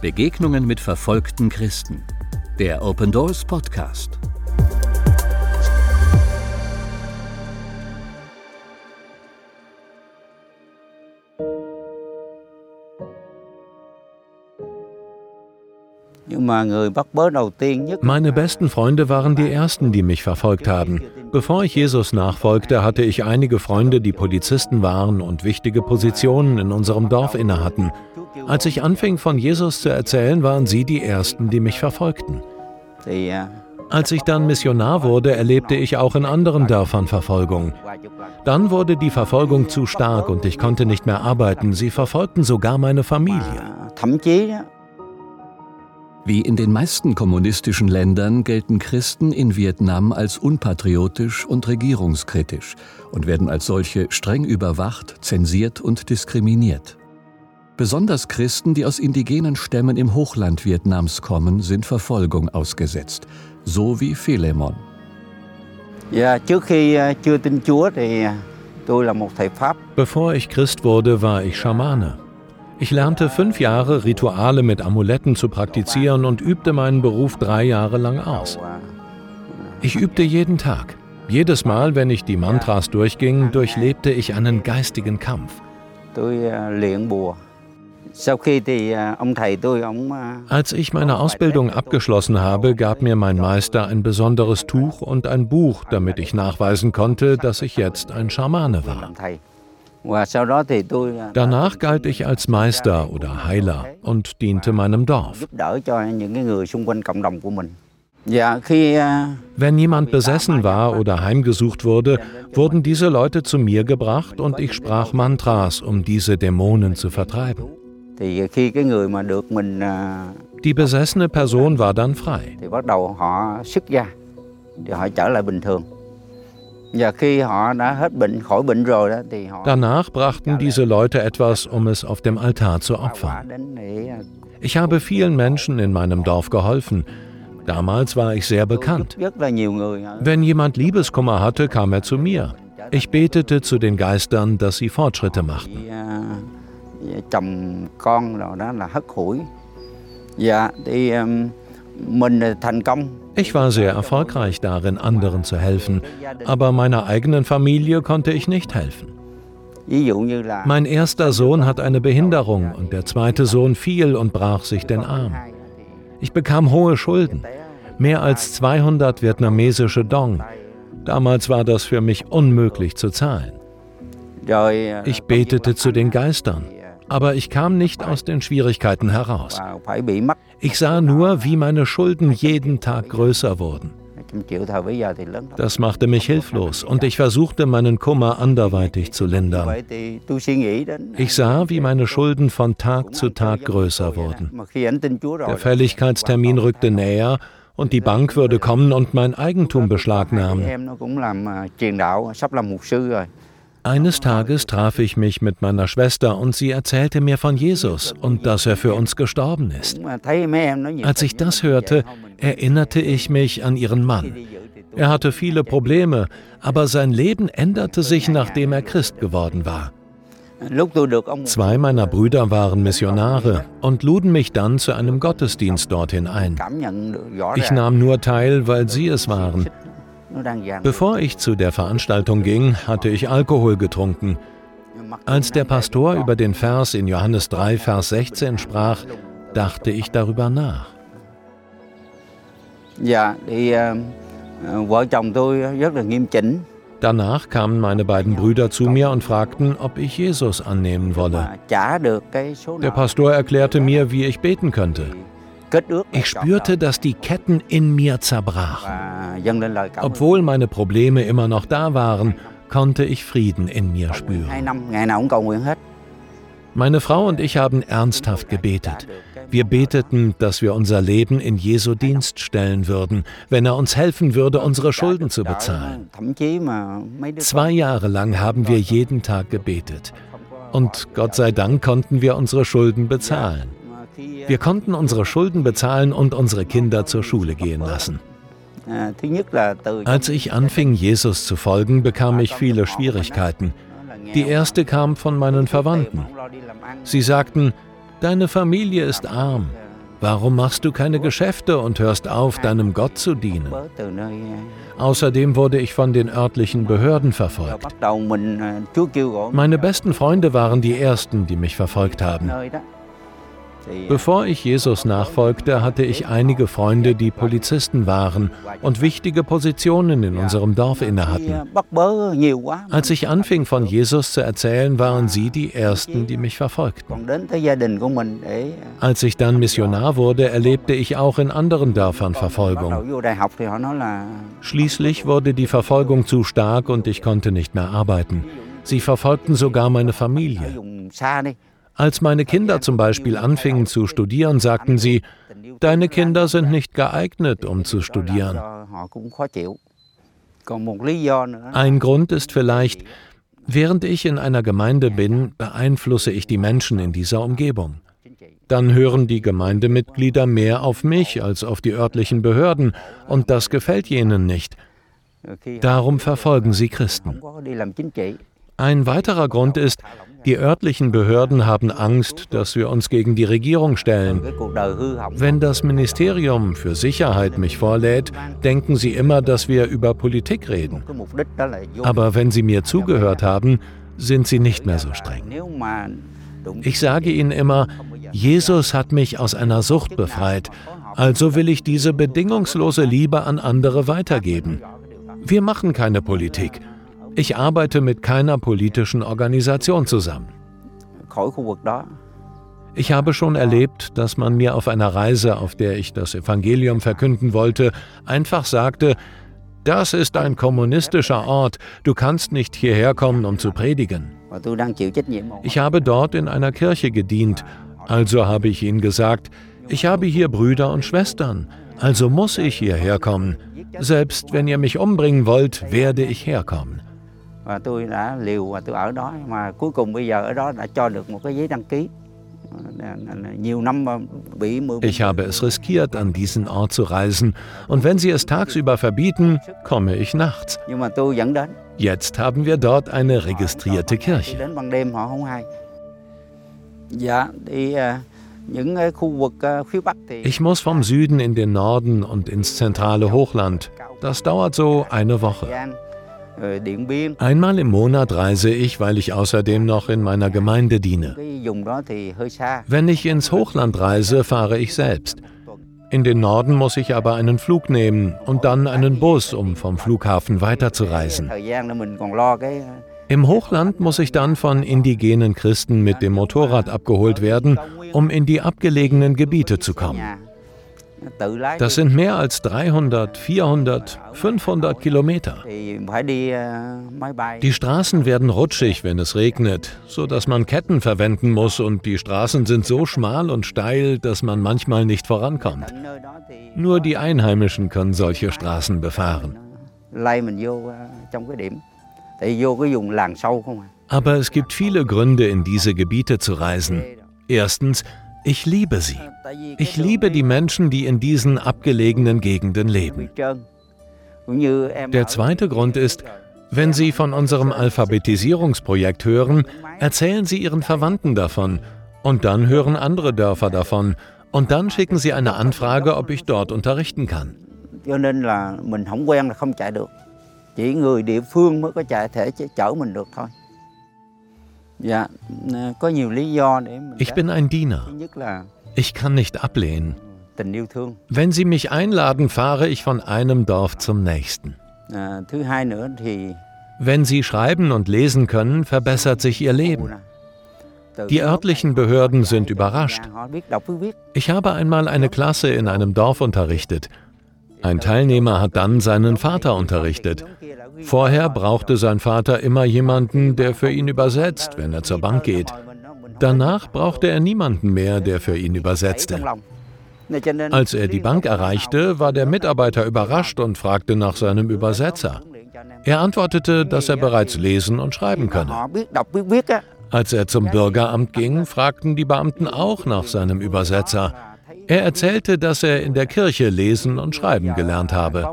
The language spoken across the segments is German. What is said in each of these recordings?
Begegnungen mit verfolgten Christen. Der Open Doors Podcast. Meine besten Freunde waren die ersten, die mich verfolgt haben. Bevor ich Jesus nachfolgte, hatte ich einige Freunde, die Polizisten waren und wichtige Positionen in unserem Dorf innehatten. Als ich anfing, von Jesus zu erzählen, waren sie die ersten, die mich verfolgten. Als ich dann Missionar wurde, erlebte ich auch in anderen Dörfern Verfolgung. Dann wurde die Verfolgung zu stark und ich konnte nicht mehr arbeiten. Sie verfolgten sogar meine Familie. Wie in den meisten kommunistischen Ländern gelten Christen in Vietnam als unpatriotisch und regierungskritisch und werden als solche streng überwacht, zensiert und diskriminiert. Besonders Christen, die aus indigenen Stämmen im Hochland Vietnams kommen, sind Verfolgung ausgesetzt, so wie Philemon. Bevor ich Christ wurde, war ich Schamane. Ich lernte fünf Jahre Rituale mit Amuletten zu praktizieren und übte meinen Beruf drei Jahre lang aus. Ich übte jeden Tag. Jedes Mal, wenn ich die Mantras durchging, durchlebte ich einen geistigen Kampf. Als ich meine Ausbildung abgeschlossen habe, gab mir mein Meister ein besonderes Tuch und ein Buch, damit ich nachweisen konnte, dass ich jetzt ein Schamane war. Danach galt ich als Meister oder Heiler und diente meinem Dorf. Wenn jemand besessen war oder heimgesucht wurde, wurden diese Leute zu mir gebracht und ich sprach Mantras, um diese Dämonen zu vertreiben. Die besessene Person war dann frei. Danach brachten diese Leute etwas, um es auf dem Altar zu opfern. Ich habe vielen Menschen in meinem Dorf geholfen. Damals war ich sehr bekannt. Wenn jemand Liebeskummer hatte, kam er zu mir. Ich betete zu den Geistern, dass sie Fortschritte machten. Ja, die ich war sehr erfolgreich darin, anderen zu helfen, aber meiner eigenen Familie konnte ich nicht helfen. Mein erster Sohn hat eine Behinderung und der zweite Sohn fiel und brach sich den Arm. Ich bekam hohe Schulden, mehr als 200 vietnamesische Dong. Damals war das für mich unmöglich zu zahlen. Ich betete zu den Geistern aber ich kam nicht aus den Schwierigkeiten heraus. Ich sah nur, wie meine Schulden jeden Tag größer wurden. Das machte mich hilflos und ich versuchte, meinen Kummer anderweitig zu lindern. Ich sah, wie meine Schulden von Tag zu Tag größer wurden. Der Fälligkeitstermin rückte näher und die Bank würde kommen und mein Eigentum beschlagnahmen. Eines Tages traf ich mich mit meiner Schwester und sie erzählte mir von Jesus und dass er für uns gestorben ist. Als ich das hörte, erinnerte ich mich an ihren Mann. Er hatte viele Probleme, aber sein Leben änderte sich, nachdem er Christ geworden war. Zwei meiner Brüder waren Missionare und luden mich dann zu einem Gottesdienst dorthin ein. Ich nahm nur teil, weil sie es waren. Bevor ich zu der Veranstaltung ging, hatte ich Alkohol getrunken. Als der Pastor über den Vers in Johannes 3, Vers 16 sprach, dachte ich darüber nach. Danach kamen meine beiden Brüder zu mir und fragten, ob ich Jesus annehmen wolle. Der Pastor erklärte mir, wie ich beten könnte. Ich spürte, dass die Ketten in mir zerbrachen. Obwohl meine Probleme immer noch da waren, konnte ich Frieden in mir spüren. Meine Frau und ich haben ernsthaft gebetet. Wir beteten, dass wir unser Leben in Jesu Dienst stellen würden, wenn er uns helfen würde, unsere Schulden zu bezahlen. Zwei Jahre lang haben wir jeden Tag gebetet. Und Gott sei Dank konnten wir unsere Schulden bezahlen. Wir konnten unsere Schulden bezahlen und unsere Kinder zur Schule gehen lassen. Als ich anfing, Jesus zu folgen, bekam ich viele Schwierigkeiten. Die erste kam von meinen Verwandten. Sie sagten, deine Familie ist arm, Warum machst du keine Geschäfte und hörst auf, deinem Gott zu dienen? Außerdem wurde ich von den örtlichen Behörden verfolgt. Meine besten Freunde waren die ersten, die mich verfolgt haben. Bevor ich Jesus nachfolgte, hatte ich einige Freunde, die Polizisten waren und wichtige Positionen in unserem Dorf innehatten. Als ich anfing von Jesus zu erzählen, waren sie die Ersten, die mich verfolgten. Als ich dann Missionar wurde, erlebte ich auch in anderen Dörfern Verfolgung. Schließlich wurde die Verfolgung zu stark und ich konnte nicht mehr arbeiten. Sie verfolgten sogar meine Familie. Als meine Kinder zum Beispiel anfingen zu studieren, sagten sie, deine Kinder sind nicht geeignet, um zu studieren. Ein Grund ist vielleicht, während ich in einer Gemeinde bin, beeinflusse ich die Menschen in dieser Umgebung. Dann hören die Gemeindemitglieder mehr auf mich als auf die örtlichen Behörden, und das gefällt jenen nicht. Darum verfolgen sie Christen. Ein weiterer Grund ist, die örtlichen Behörden haben Angst, dass wir uns gegen die Regierung stellen. Wenn das Ministerium für Sicherheit mich vorlädt, denken sie immer, dass wir über Politik reden. Aber wenn sie mir zugehört haben, sind sie nicht mehr so streng. Ich sage ihnen immer, Jesus hat mich aus einer Sucht befreit, also will ich diese bedingungslose Liebe an andere weitergeben. Wir machen keine Politik. Ich arbeite mit keiner politischen Organisation zusammen. Ich habe schon erlebt, dass man mir auf einer Reise, auf der ich das Evangelium verkünden wollte, einfach sagte, das ist ein kommunistischer Ort, du kannst nicht hierher kommen, um zu predigen. Ich habe dort in einer Kirche gedient, also habe ich ihnen gesagt, ich habe hier Brüder und Schwestern, also muss ich hierher kommen. Selbst wenn ihr mich umbringen wollt, werde ich herkommen và tôi đã liều và tôi ở đó mà cuối cùng bây giờ ở đó đã cho được một cái giấy đăng ký Ich habe es riskiert, an diesen Ort zu reisen, und wenn Sie es tagsüber verbieten, komme ich nachts. Jetzt haben wir dort eine registrierte Kirche. Ich muss vom Süden in den Norden und ins zentrale Hochland. Das dauert so eine Woche. Einmal im Monat reise ich, weil ich außerdem noch in meiner Gemeinde diene. Wenn ich ins Hochland reise, fahre ich selbst. In den Norden muss ich aber einen Flug nehmen und dann einen Bus, um vom Flughafen weiterzureisen. Im Hochland muss ich dann von indigenen Christen mit dem Motorrad abgeholt werden, um in die abgelegenen Gebiete zu kommen. Das sind mehr als 300, 400, 500 Kilometer. Die Straßen werden rutschig, wenn es regnet, so dass man Ketten verwenden muss und die Straßen sind so schmal und steil, dass man manchmal nicht vorankommt. Nur die Einheimischen können solche Straßen befahren. Aber es gibt viele Gründe, in diese Gebiete zu reisen. Erstens, ich liebe sie. Ich liebe die Menschen, die in diesen abgelegenen Gegenden leben. Der zweite Grund ist, wenn Sie von unserem Alphabetisierungsprojekt hören, erzählen Sie Ihren Verwandten davon und dann hören andere Dörfer davon und dann schicken Sie eine Anfrage, ob ich dort unterrichten kann. Chỉ Ich bin ein Diener. Ich kann nicht ablehnen. Wenn Sie mich einladen, fahre ich von einem Dorf zum nächsten. Wenn Sie schreiben und lesen können, verbessert sich Ihr Leben. Die örtlichen Behörden sind überrascht. Ich habe einmal eine Klasse in einem Dorf unterrichtet. Ein Teilnehmer hat dann seinen Vater unterrichtet. Vorher brauchte sein Vater immer jemanden, der für ihn übersetzt, wenn er zur Bank geht. Danach brauchte er niemanden mehr, der für ihn übersetzte. Als er die Bank erreichte, war der Mitarbeiter überrascht und fragte nach seinem Übersetzer. Er antwortete, dass er bereits lesen und schreiben könne. Als er zum Bürgeramt ging, fragten die Beamten auch nach seinem Übersetzer. Er erzählte, dass er in der Kirche lesen und schreiben gelernt habe.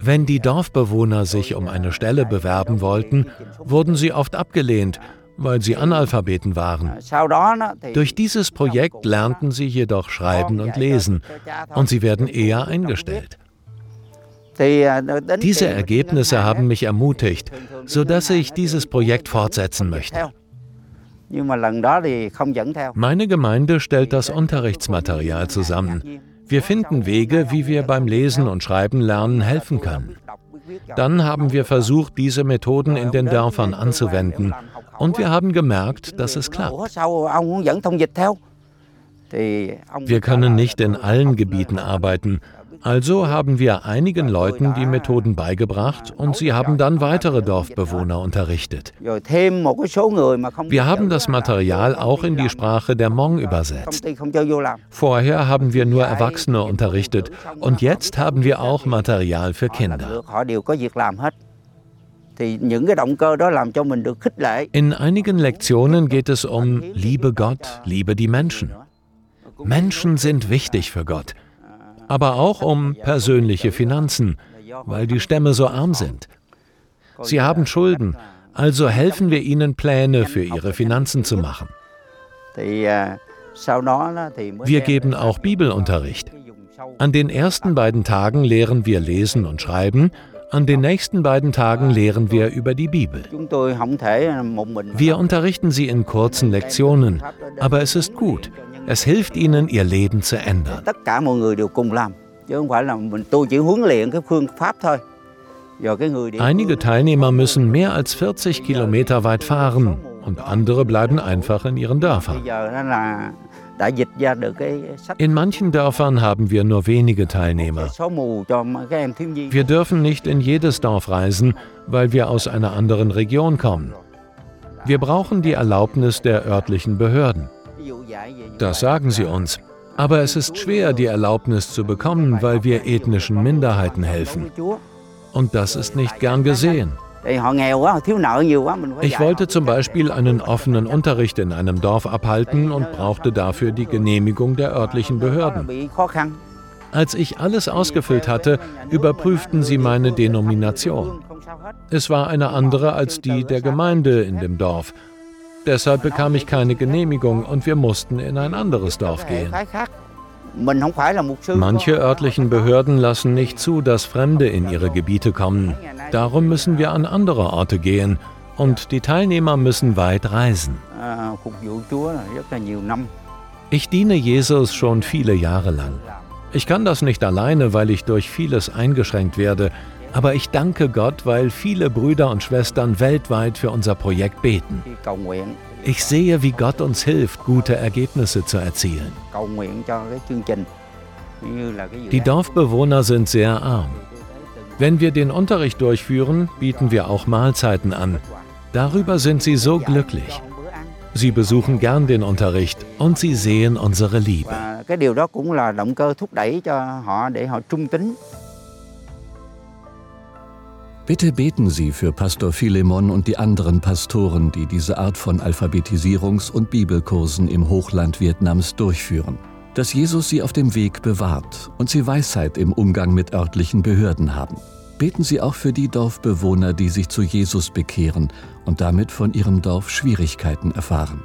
Wenn die Dorfbewohner sich um eine Stelle bewerben wollten, wurden sie oft abgelehnt, weil sie Analphabeten waren. Durch dieses Projekt lernten sie jedoch schreiben und lesen und sie werden eher eingestellt. Diese Ergebnisse haben mich ermutigt, sodass ich dieses Projekt fortsetzen möchte. Meine Gemeinde stellt das Unterrichtsmaterial zusammen. Wir finden Wege, wie wir beim Lesen und Schreiben lernen helfen können. Dann haben wir versucht, diese Methoden in den Dörfern anzuwenden und wir haben gemerkt, dass es klappt. Wir können nicht in allen Gebieten arbeiten, also haben wir einigen Leuten die Methoden beigebracht und sie haben dann weitere Dorfbewohner unterrichtet. Wir haben das Material auch in die Sprache der Hmong übersetzt. Vorher haben wir nur Erwachsene unterrichtet und jetzt haben wir auch Material für Kinder. In einigen Lektionen geht es um Liebe Gott, liebe die Menschen. Menschen sind wichtig für Gott aber auch um persönliche Finanzen, weil die Stämme so arm sind. Sie haben Schulden, also helfen wir ihnen, Pläne für ihre Finanzen zu machen. Wir geben auch Bibelunterricht. An den ersten beiden Tagen lehren wir lesen und schreiben, an den nächsten beiden Tagen lehren wir über die Bibel. Wir unterrichten sie in kurzen Lektionen, aber es ist gut, es hilft ihnen, ihr Leben zu ändern. Einige Teilnehmer müssen mehr als 40 Kilometer weit fahren und andere bleiben einfach in ihren Dörfern. In manchen Dörfern haben wir nur wenige Teilnehmer. Wir dürfen nicht in jedes Dorf reisen, weil wir aus einer anderen Region kommen. Wir brauchen die Erlaubnis der örtlichen Behörden. Das sagen sie uns. Aber es ist schwer, die Erlaubnis zu bekommen, weil wir ethnischen Minderheiten helfen. Und das ist nicht gern gesehen. Ich wollte zum Beispiel einen offenen Unterricht in einem Dorf abhalten und brauchte dafür die Genehmigung der örtlichen Behörden. Als ich alles ausgefüllt hatte, überprüften sie meine Denomination. Es war eine andere als die der Gemeinde in dem Dorf Deshalb bekam ich keine Genehmigung und wir mussten in ein anderes Dorf gehen. Manche örtlichen Behörden lassen nicht zu, dass Fremde in ihre Gebiete kommen. Darum müssen wir an andere Orte gehen und die Teilnehmer müssen weit reisen. Ich diene Jesus schon viele Jahre lang. Ich kann das nicht alleine, weil ich durch vieles eingeschränkt werde, aber ich danke Gott, weil viele Brüder und Schwestern weltweit für unser Projekt beten. Ich sehe, wie Gott uns hilft, gute Ergebnisse zu erzielen. Die Dorfbewohner sind sehr arm. Wenn wir den Unterricht durchführen, bieten wir auch Mahlzeiten an. Darüber sind sie so glücklich. Sie besuchen gern den Unterricht und sie sehen unsere Liebe. Bitte beten Sie für Pastor Philemon und die anderen Pastoren, die diese Art von Alphabetisierungs- und Bibelkursen im Hochland Vietnams durchführen, dass Jesus sie auf dem Weg bewahrt und sie Weisheit im Umgang mit örtlichen Behörden haben. Beten Sie auch für die Dorfbewohner, die sich zu Jesus bekehren und damit von ihrem Dorf Schwierigkeiten erfahren.